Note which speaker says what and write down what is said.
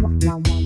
Speaker 1: one one